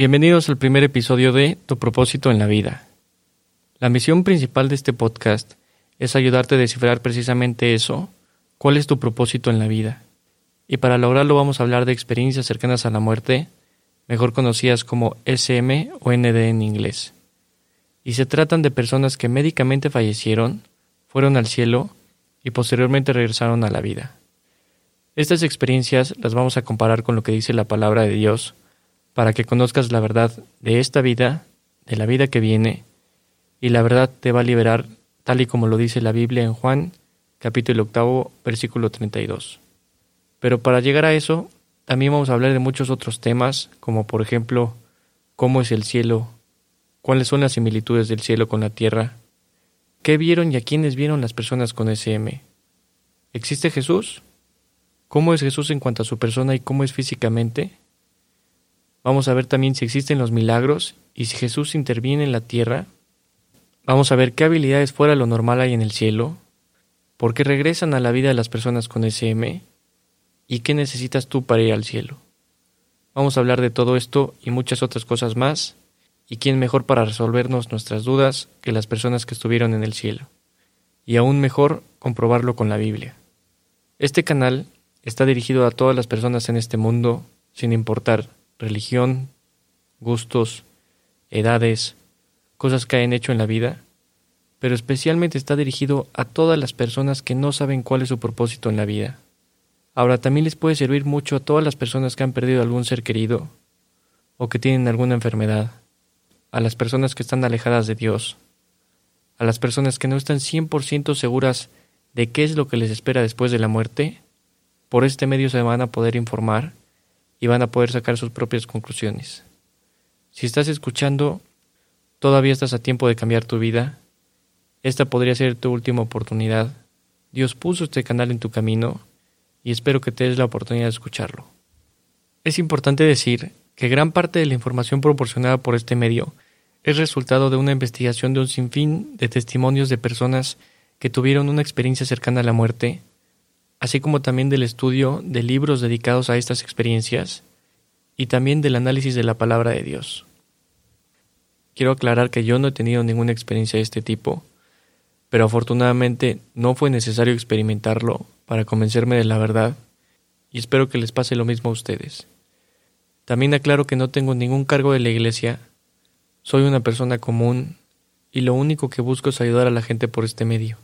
Bienvenidos al primer episodio de Tu propósito en la vida. La misión principal de este podcast es ayudarte a descifrar precisamente eso, cuál es tu propósito en la vida. Y para lograrlo vamos a hablar de experiencias cercanas a la muerte, mejor conocidas como SM o ND en inglés. Y se tratan de personas que médicamente fallecieron, fueron al cielo y posteriormente regresaron a la vida. Estas experiencias las vamos a comparar con lo que dice la palabra de Dios para que conozcas la verdad de esta vida, de la vida que viene, y la verdad te va a liberar tal y como lo dice la Biblia en Juan, capítulo octavo, versículo 32. Pero para llegar a eso, también vamos a hablar de muchos otros temas, como por ejemplo, cómo es el cielo, cuáles son las similitudes del cielo con la tierra, qué vieron y a quiénes vieron las personas con SM. ¿Existe Jesús? ¿Cómo es Jesús en cuanto a su persona y cómo es físicamente? Vamos a ver también si existen los milagros y si Jesús interviene en la tierra. Vamos a ver qué habilidades fuera lo normal hay en el cielo, por qué regresan a la vida las personas con SM y qué necesitas tú para ir al cielo. Vamos a hablar de todo esto y muchas otras cosas más, y quién mejor para resolvernos nuestras dudas que las personas que estuvieron en el cielo. Y aún mejor, comprobarlo con la Biblia. Este canal está dirigido a todas las personas en este mundo, sin importar religión, gustos, edades, cosas que hayan hecho en la vida, pero especialmente está dirigido a todas las personas que no saben cuál es su propósito en la vida. Ahora también les puede servir mucho a todas las personas que han perdido algún ser querido o que tienen alguna enfermedad, a las personas que están alejadas de Dios, a las personas que no están 100% seguras de qué es lo que les espera después de la muerte, por este medio se van a poder informar y van a poder sacar sus propias conclusiones. Si estás escuchando, todavía estás a tiempo de cambiar tu vida. Esta podría ser tu última oportunidad. Dios puso este canal en tu camino y espero que te des la oportunidad de escucharlo. Es importante decir que gran parte de la información proporcionada por este medio es resultado de una investigación de un sinfín de testimonios de personas que tuvieron una experiencia cercana a la muerte así como también del estudio de libros dedicados a estas experiencias y también del análisis de la palabra de Dios. Quiero aclarar que yo no he tenido ninguna experiencia de este tipo, pero afortunadamente no fue necesario experimentarlo para convencerme de la verdad y espero que les pase lo mismo a ustedes. También aclaro que no tengo ningún cargo de la iglesia, soy una persona común y lo único que busco es ayudar a la gente por este medio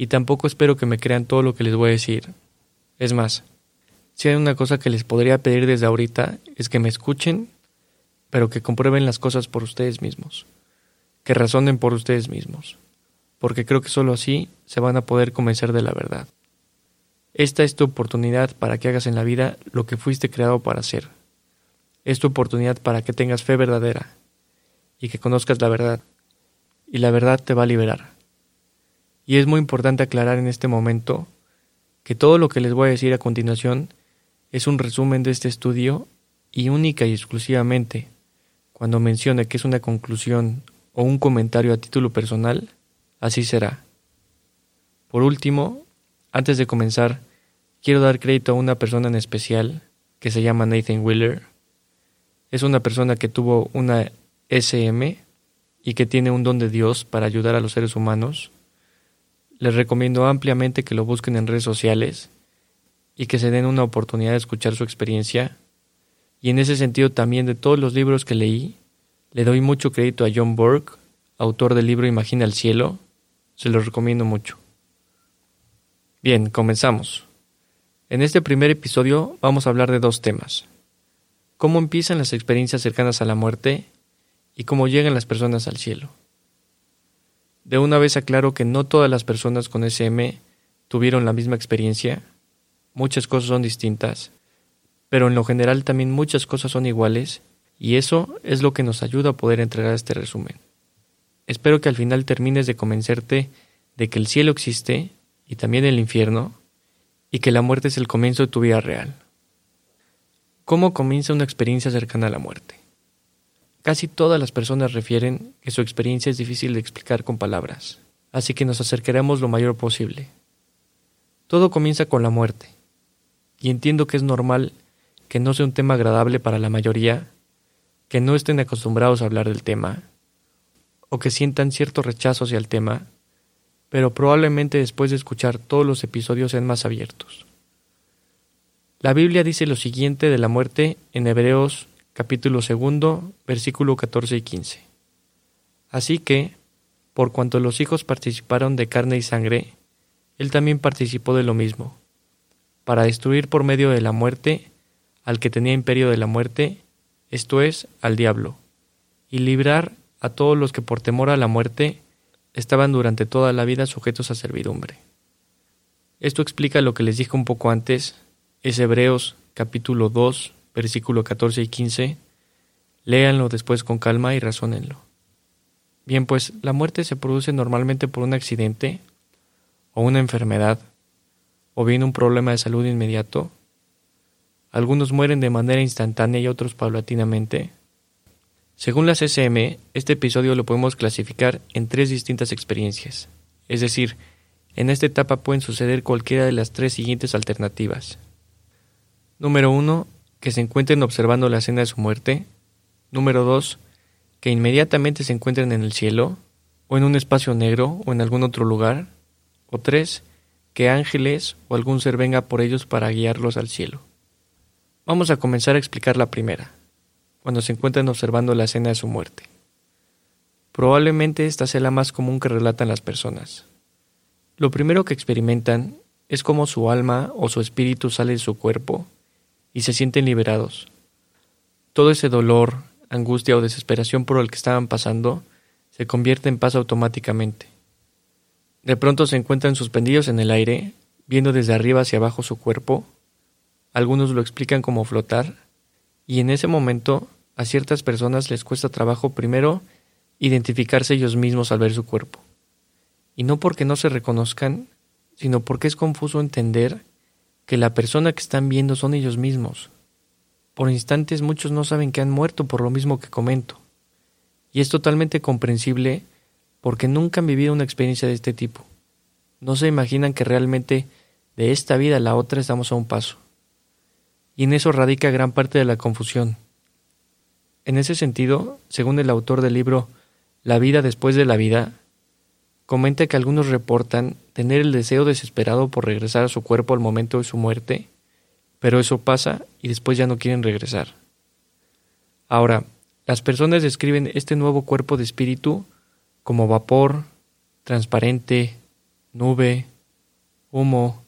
y tampoco espero que me crean todo lo que les voy a decir. Es más, si hay una cosa que les podría pedir desde ahorita es que me escuchen, pero que comprueben las cosas por ustedes mismos, que razonen por ustedes mismos, porque creo que solo así se van a poder convencer de la verdad. Esta es tu oportunidad para que hagas en la vida lo que fuiste creado para hacer. Es tu oportunidad para que tengas fe verdadera y que conozcas la verdad, y la verdad te va a liberar. Y es muy importante aclarar en este momento que todo lo que les voy a decir a continuación es un resumen de este estudio y única y exclusivamente cuando mencione que es una conclusión o un comentario a título personal, así será. Por último, antes de comenzar, quiero dar crédito a una persona en especial que se llama Nathan Wheeler. Es una persona que tuvo una SM y que tiene un don de Dios para ayudar a los seres humanos les recomiendo ampliamente que lo busquen en redes sociales y que se den una oportunidad de escuchar su experiencia. Y en ese sentido también de todos los libros que leí, le doy mucho crédito a John Burke, autor del libro Imagina el cielo. Se lo recomiendo mucho. Bien, comenzamos. En este primer episodio vamos a hablar de dos temas. Cómo empiezan las experiencias cercanas a la muerte y cómo llegan las personas al cielo. De una vez aclaro que no todas las personas con SM tuvieron la misma experiencia, muchas cosas son distintas, pero en lo general también muchas cosas son iguales, y eso es lo que nos ayuda a poder entregar este resumen. Espero que al final termines de convencerte de que el cielo existe y también el infierno, y que la muerte es el comienzo de tu vida real. ¿Cómo comienza una experiencia cercana a la muerte? Casi todas las personas refieren que su experiencia es difícil de explicar con palabras, así que nos acercaremos lo mayor posible. Todo comienza con la muerte, y entiendo que es normal que no sea un tema agradable para la mayoría, que no estén acostumbrados a hablar del tema, o que sientan cierto rechazo hacia el tema, pero probablemente después de escuchar todos los episodios sean más abiertos. La Biblia dice lo siguiente de la muerte en Hebreos capítulo segundo, versículo 14 y 15. Así que, por cuanto los hijos participaron de carne y sangre, él también participó de lo mismo, para destruir por medio de la muerte al que tenía imperio de la muerte, esto es, al diablo, y librar a todos los que por temor a la muerte estaban durante toda la vida sujetos a servidumbre. Esto explica lo que les dije un poco antes, es Hebreos capítulo 2, versículo 14 y 15. Léanlo después con calma y razónenlo. Bien, pues la muerte se produce normalmente por un accidente o una enfermedad o bien un problema de salud inmediato. Algunos mueren de manera instantánea y otros paulatinamente. Según la CCM, este episodio lo podemos clasificar en tres distintas experiencias. Es decir, en esta etapa pueden suceder cualquiera de las tres siguientes alternativas. Número 1. Que se encuentren observando la escena de su muerte. Número 2. Que inmediatamente se encuentren en el cielo, o en un espacio negro, o en algún otro lugar. O 3. Que ángeles o algún ser venga por ellos para guiarlos al cielo. Vamos a comenzar a explicar la primera, cuando se encuentran observando la escena de su muerte. Probablemente esta sea la más común que relatan las personas. Lo primero que experimentan es cómo su alma o su espíritu sale de su cuerpo y se sienten liberados. Todo ese dolor, angustia o desesperación por el que estaban pasando se convierte en paz automáticamente. De pronto se encuentran suspendidos en el aire, viendo desde arriba hacia abajo su cuerpo. Algunos lo explican como flotar, y en ese momento a ciertas personas les cuesta trabajo primero identificarse ellos mismos al ver su cuerpo. Y no porque no se reconozcan, sino porque es confuso entender que la persona que están viendo son ellos mismos. Por instantes muchos no saben que han muerto por lo mismo que comento. Y es totalmente comprensible porque nunca han vivido una experiencia de este tipo. No se imaginan que realmente de esta vida a la otra estamos a un paso. Y en eso radica gran parte de la confusión. En ese sentido, según el autor del libro La vida después de la vida, comenta que algunos reportan tener el deseo desesperado por regresar a su cuerpo al momento de su muerte, pero eso pasa y después ya no quieren regresar. Ahora, las personas describen este nuevo cuerpo de espíritu como vapor, transparente, nube, humo,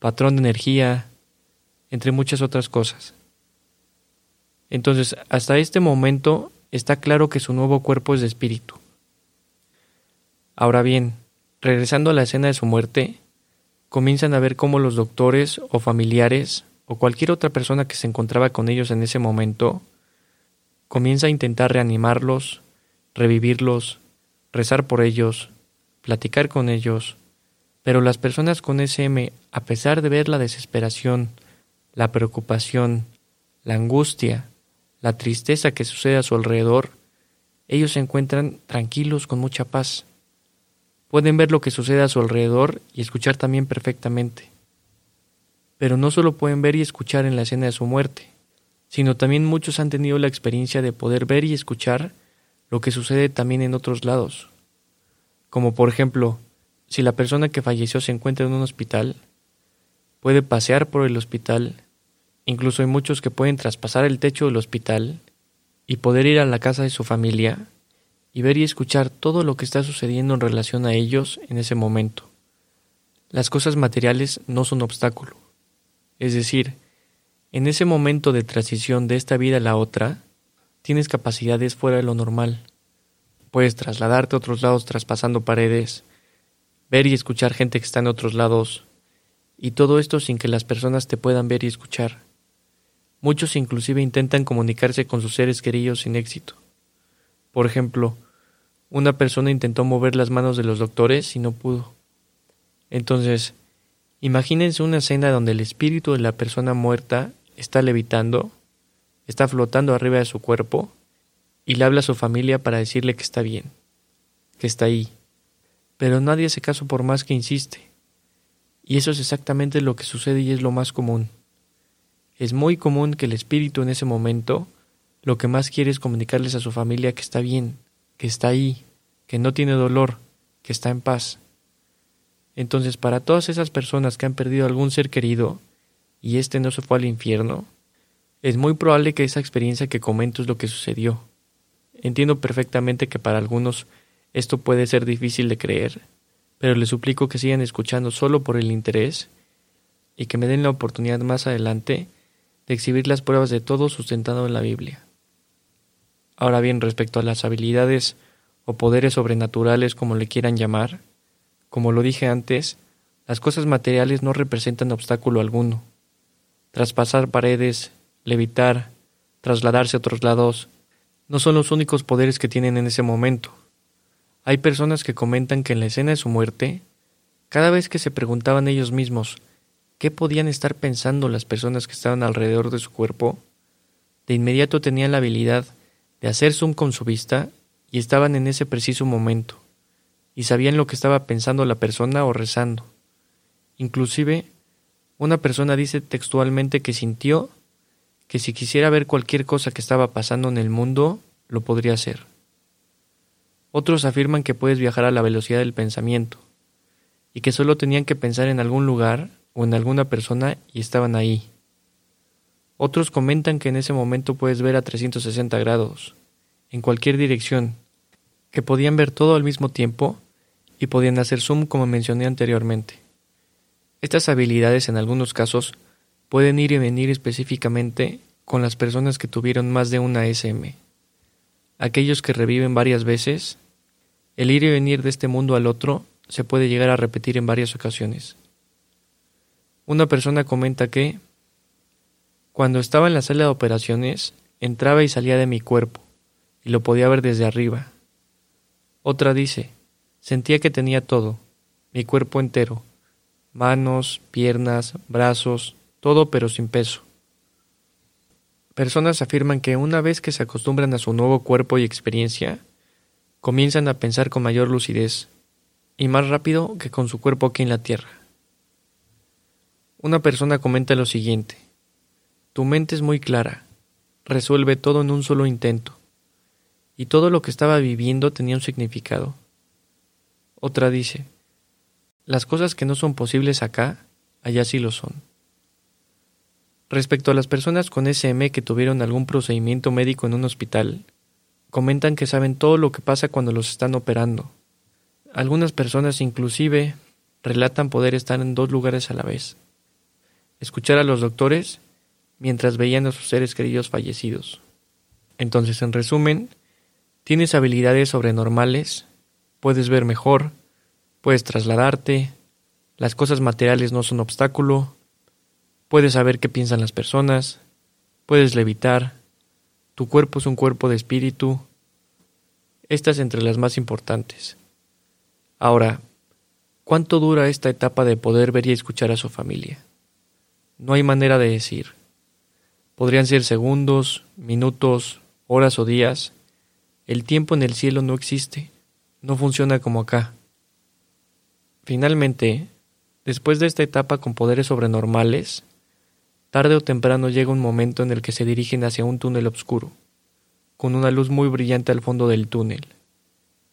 patrón de energía, entre muchas otras cosas. Entonces, hasta este momento está claro que su nuevo cuerpo es de espíritu. Ahora bien, regresando a la escena de su muerte, comienzan a ver cómo los doctores o familiares o cualquier otra persona que se encontraba con ellos en ese momento comienza a intentar reanimarlos, revivirlos, rezar por ellos, platicar con ellos, pero las personas con SM, a pesar de ver la desesperación, la preocupación, la angustia, la tristeza que sucede a su alrededor, ellos se encuentran tranquilos con mucha paz. Pueden ver lo que sucede a su alrededor y escuchar también perfectamente. Pero no solo pueden ver y escuchar en la escena de su muerte, sino también muchos han tenido la experiencia de poder ver y escuchar lo que sucede también en otros lados. Como por ejemplo, si la persona que falleció se encuentra en un hospital, puede pasear por el hospital, incluso hay muchos que pueden traspasar el techo del hospital y poder ir a la casa de su familia y ver y escuchar todo lo que está sucediendo en relación a ellos en ese momento. Las cosas materiales no son obstáculo. Es decir, en ese momento de transición de esta vida a la otra, tienes capacidades fuera de lo normal. Puedes trasladarte a otros lados traspasando paredes, ver y escuchar gente que está en otros lados, y todo esto sin que las personas te puedan ver y escuchar. Muchos inclusive intentan comunicarse con sus seres queridos sin éxito. Por ejemplo, una persona intentó mover las manos de los doctores y no pudo. Entonces, imagínense una escena donde el espíritu de la persona muerta está levitando, está flotando arriba de su cuerpo y le habla a su familia para decirle que está bien, que está ahí. Pero nadie hace caso por más que insiste. Y eso es exactamente lo que sucede y es lo más común. Es muy común que el espíritu en ese momento lo que más quiere es comunicarles a su familia que está bien, que está ahí, que no tiene dolor, que está en paz. Entonces, para todas esas personas que han perdido algún ser querido y éste no se fue al infierno, es muy probable que esa experiencia que comento es lo que sucedió. Entiendo perfectamente que para algunos esto puede ser difícil de creer, pero les suplico que sigan escuchando solo por el interés y que me den la oportunidad más adelante de exhibir las pruebas de todo sustentado en la Biblia. Ahora bien, respecto a las habilidades o poderes sobrenaturales como le quieran llamar, como lo dije antes, las cosas materiales no representan obstáculo alguno. Traspasar paredes, levitar, trasladarse a otros lados, no son los únicos poderes que tienen en ese momento. Hay personas que comentan que en la escena de su muerte, cada vez que se preguntaban ellos mismos qué podían estar pensando las personas que estaban alrededor de su cuerpo, de inmediato tenían la habilidad de hacer zoom con su vista y estaban en ese preciso momento, y sabían lo que estaba pensando la persona o rezando. Inclusive, una persona dice textualmente que sintió que si quisiera ver cualquier cosa que estaba pasando en el mundo, lo podría hacer. Otros afirman que puedes viajar a la velocidad del pensamiento, y que solo tenían que pensar en algún lugar o en alguna persona y estaban ahí. Otros comentan que en ese momento puedes ver a 360 grados, en cualquier dirección, que podían ver todo al mismo tiempo y podían hacer zoom como mencioné anteriormente. Estas habilidades en algunos casos pueden ir y venir específicamente con las personas que tuvieron más de una SM. Aquellos que reviven varias veces, el ir y venir de este mundo al otro se puede llegar a repetir en varias ocasiones. Una persona comenta que, cuando estaba en la sala de operaciones, entraba y salía de mi cuerpo, y lo podía ver desde arriba. Otra dice, sentía que tenía todo, mi cuerpo entero, manos, piernas, brazos, todo pero sin peso. Personas afirman que una vez que se acostumbran a su nuevo cuerpo y experiencia, comienzan a pensar con mayor lucidez y más rápido que con su cuerpo aquí en la Tierra. Una persona comenta lo siguiente, tu mente es muy clara, resuelve todo en un solo intento, y todo lo que estaba viviendo tenía un significado. Otra dice, las cosas que no son posibles acá, allá sí lo son. Respecto a las personas con SM que tuvieron algún procedimiento médico en un hospital, comentan que saben todo lo que pasa cuando los están operando. Algunas personas inclusive relatan poder estar en dos lugares a la vez. Escuchar a los doctores mientras veían a sus seres queridos fallecidos. Entonces, en resumen, tienes habilidades sobrenormales, puedes ver mejor, puedes trasladarte, las cosas materiales no son obstáculo, Puedes saber qué piensan las personas, puedes levitar, tu cuerpo es un cuerpo de espíritu. Estas entre las más importantes. Ahora, ¿cuánto dura esta etapa de poder ver y escuchar a su familia? No hay manera de decir. Podrían ser segundos, minutos, horas o días. El tiempo en el cielo no existe, no funciona como acá. Finalmente, después de esta etapa con poderes sobrenormales, Tarde o temprano llega un momento en el que se dirigen hacia un túnel oscuro, con una luz muy brillante al fondo del túnel,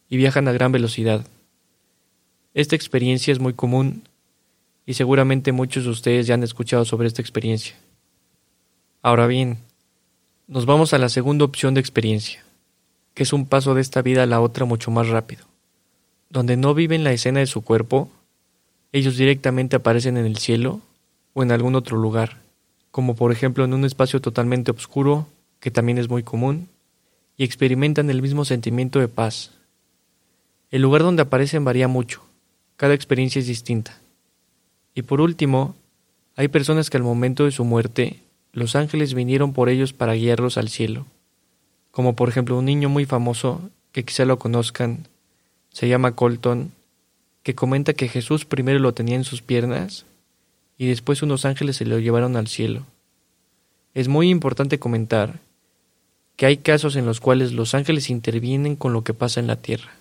y viajan a gran velocidad. Esta experiencia es muy común y seguramente muchos de ustedes ya han escuchado sobre esta experiencia. Ahora bien, nos vamos a la segunda opción de experiencia, que es un paso de esta vida a la otra mucho más rápido, donde no viven la escena de su cuerpo, ellos directamente aparecen en el cielo o en algún otro lugar como por ejemplo en un espacio totalmente oscuro, que también es muy común, y experimentan el mismo sentimiento de paz. El lugar donde aparecen varía mucho, cada experiencia es distinta. Y por último, hay personas que al momento de su muerte, los ángeles vinieron por ellos para guiarlos al cielo, como por ejemplo un niño muy famoso, que quizá lo conozcan, se llama Colton, que comenta que Jesús primero lo tenía en sus piernas y después unos ángeles se lo llevaron al cielo. Es muy importante comentar que hay casos en los cuales los ángeles intervienen con lo que pasa en la tierra.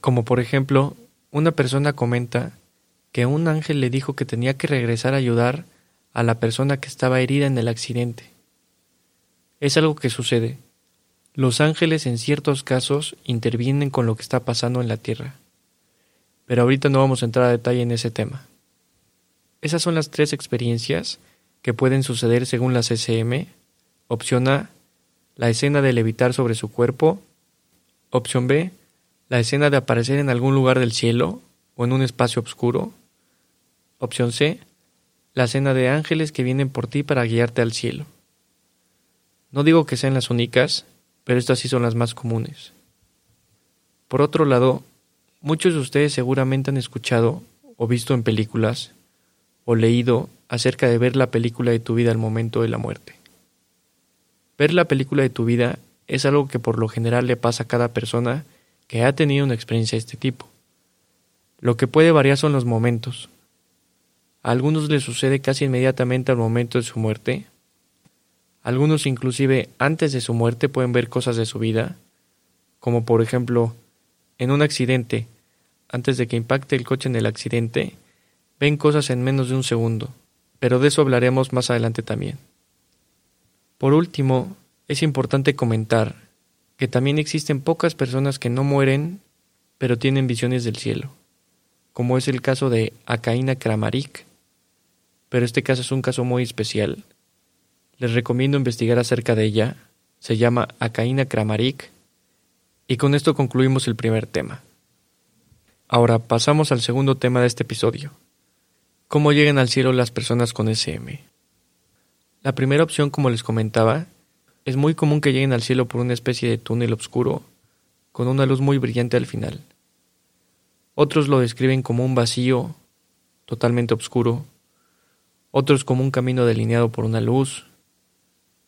Como por ejemplo, una persona comenta que un ángel le dijo que tenía que regresar a ayudar a la persona que estaba herida en el accidente. Es algo que sucede. Los ángeles en ciertos casos intervienen con lo que está pasando en la tierra. Pero ahorita no vamos a entrar a detalle en ese tema. Esas son las tres experiencias que pueden suceder según la CCM. Opción A, la escena de levitar sobre su cuerpo. Opción B, la escena de aparecer en algún lugar del cielo o en un espacio oscuro. Opción C, la escena de ángeles que vienen por ti para guiarte al cielo. No digo que sean las únicas, pero estas sí son las más comunes. Por otro lado, muchos de ustedes seguramente han escuchado o visto en películas o leído acerca de ver la película de tu vida al momento de la muerte. Ver la película de tu vida es algo que por lo general le pasa a cada persona que ha tenido una experiencia de este tipo. Lo que puede variar son los momentos. A algunos les sucede casi inmediatamente al momento de su muerte. Algunos inclusive antes de su muerte pueden ver cosas de su vida, como por ejemplo, en un accidente, antes de que impacte el coche en el accidente, ven cosas en menos de un segundo, pero de eso hablaremos más adelante también. Por último, es importante comentar que también existen pocas personas que no mueren, pero tienen visiones del cielo, como es el caso de Akaina Kramarik, pero este caso es un caso muy especial. Les recomiendo investigar acerca de ella, se llama Akaina Kramarik, y con esto concluimos el primer tema. Ahora pasamos al segundo tema de este episodio, ¿Cómo llegan al cielo las personas con SM? La primera opción, como les comentaba, es muy común que lleguen al cielo por una especie de túnel oscuro, con una luz muy brillante al final. Otros lo describen como un vacío totalmente oscuro, otros como un camino delineado por una luz,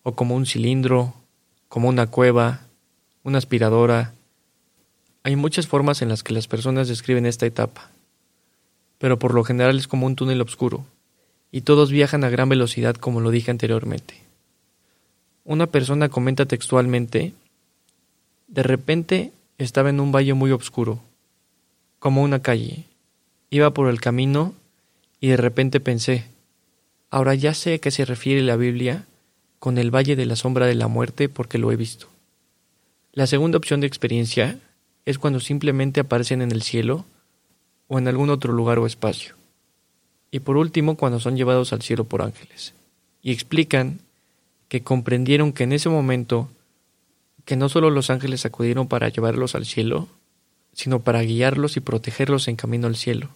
o como un cilindro, como una cueva, una aspiradora. Hay muchas formas en las que las personas describen esta etapa pero por lo general es como un túnel oscuro, y todos viajan a gran velocidad como lo dije anteriormente. Una persona comenta textualmente, de repente estaba en un valle muy oscuro, como una calle. Iba por el camino y de repente pensé, ahora ya sé a qué se refiere la Biblia con el valle de la sombra de la muerte porque lo he visto. La segunda opción de experiencia es cuando simplemente aparecen en el cielo o en algún otro lugar o espacio. Y por último, cuando son llevados al cielo por ángeles. Y explican que comprendieron que en ese momento que no solo los ángeles acudieron para llevarlos al cielo, sino para guiarlos y protegerlos en camino al cielo.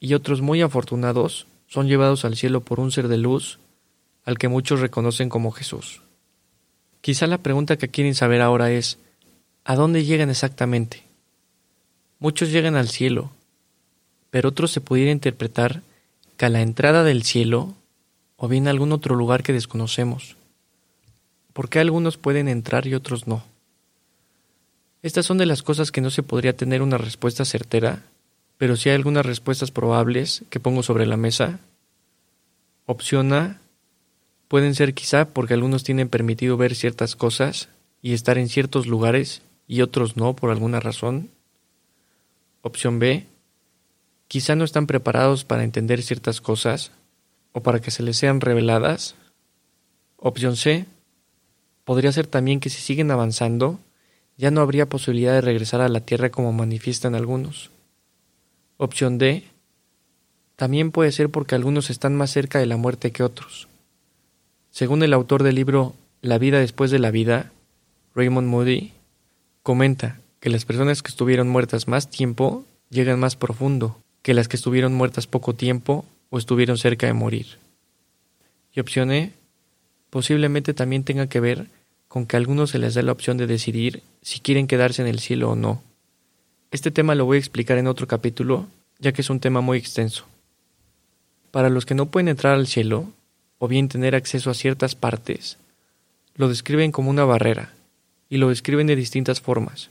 Y otros muy afortunados son llevados al cielo por un ser de luz al que muchos reconocen como Jesús. Quizá la pregunta que quieren saber ahora es, ¿a dónde llegan exactamente? Muchos llegan al cielo, pero otro se pudiera interpretar que a la entrada del cielo o bien a algún otro lugar que desconocemos. ¿Por qué algunos pueden entrar y otros no? Estas son de las cosas que no se podría tener una respuesta certera, pero sí hay algunas respuestas probables que pongo sobre la mesa. Opción A pueden ser quizá porque algunos tienen permitido ver ciertas cosas y estar en ciertos lugares y otros no por alguna razón. Opción B quizá no están preparados para entender ciertas cosas o para que se les sean reveladas. Opción C. Podría ser también que si siguen avanzando, ya no habría posibilidad de regresar a la Tierra como manifiestan algunos. Opción D. También puede ser porque algunos están más cerca de la muerte que otros. Según el autor del libro La vida después de la vida, Raymond Moody, comenta que las personas que estuvieron muertas más tiempo llegan más profundo, que las que estuvieron muertas poco tiempo o estuvieron cerca de morir. Y opción E, posiblemente también tenga que ver con que a algunos se les da la opción de decidir si quieren quedarse en el cielo o no. Este tema lo voy a explicar en otro capítulo, ya que es un tema muy extenso. Para los que no pueden entrar al cielo, o bien tener acceso a ciertas partes, lo describen como una barrera, y lo describen de distintas formas,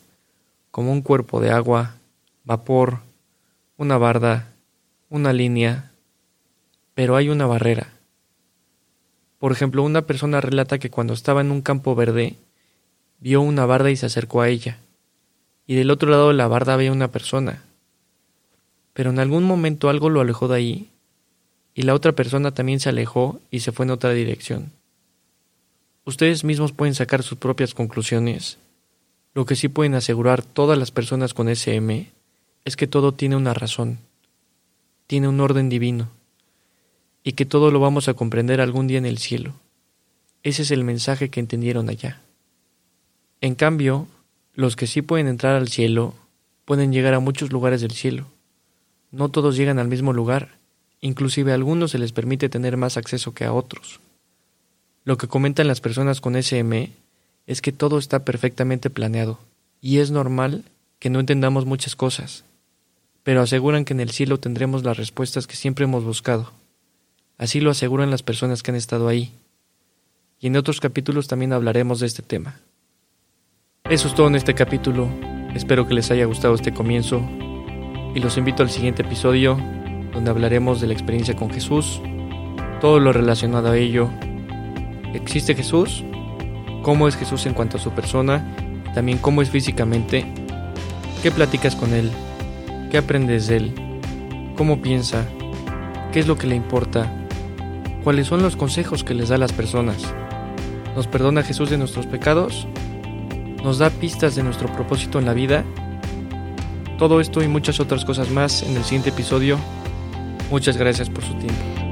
como un cuerpo de agua, vapor, una barda, una línea, pero hay una barrera. Por ejemplo, una persona relata que cuando estaba en un campo verde, vio una barda y se acercó a ella, y del otro lado de la barda había una persona. Pero en algún momento algo lo alejó de ahí, y la otra persona también se alejó y se fue en otra dirección. Ustedes mismos pueden sacar sus propias conclusiones. Lo que sí pueden asegurar todas las personas con SM es que todo tiene una razón, tiene un orden divino, y que todo lo vamos a comprender algún día en el cielo. Ese es el mensaje que entendieron allá. En cambio, los que sí pueden entrar al cielo pueden llegar a muchos lugares del cielo. No todos llegan al mismo lugar, inclusive a algunos se les permite tener más acceso que a otros. Lo que comentan las personas con SM es que todo está perfectamente planeado, y es normal que no entendamos muchas cosas, pero aseguran que en el cielo tendremos las respuestas que siempre hemos buscado. Así lo aseguran las personas que han estado ahí. Y en otros capítulos también hablaremos de este tema. Eso es todo en este capítulo. Espero que les haya gustado este comienzo y los invito al siguiente episodio donde hablaremos de la experiencia con Jesús, todo lo relacionado a ello. ¿Existe Jesús? ¿Cómo es Jesús en cuanto a su persona? También cómo es físicamente. ¿Qué platicas con Él? ¿Qué aprendes de Él? ¿Cómo piensa? ¿Qué es lo que le importa? ¿Cuáles son los consejos que les da a las personas? ¿Nos perdona Jesús de nuestros pecados? ¿Nos da pistas de nuestro propósito en la vida? Todo esto y muchas otras cosas más en el siguiente episodio. Muchas gracias por su tiempo.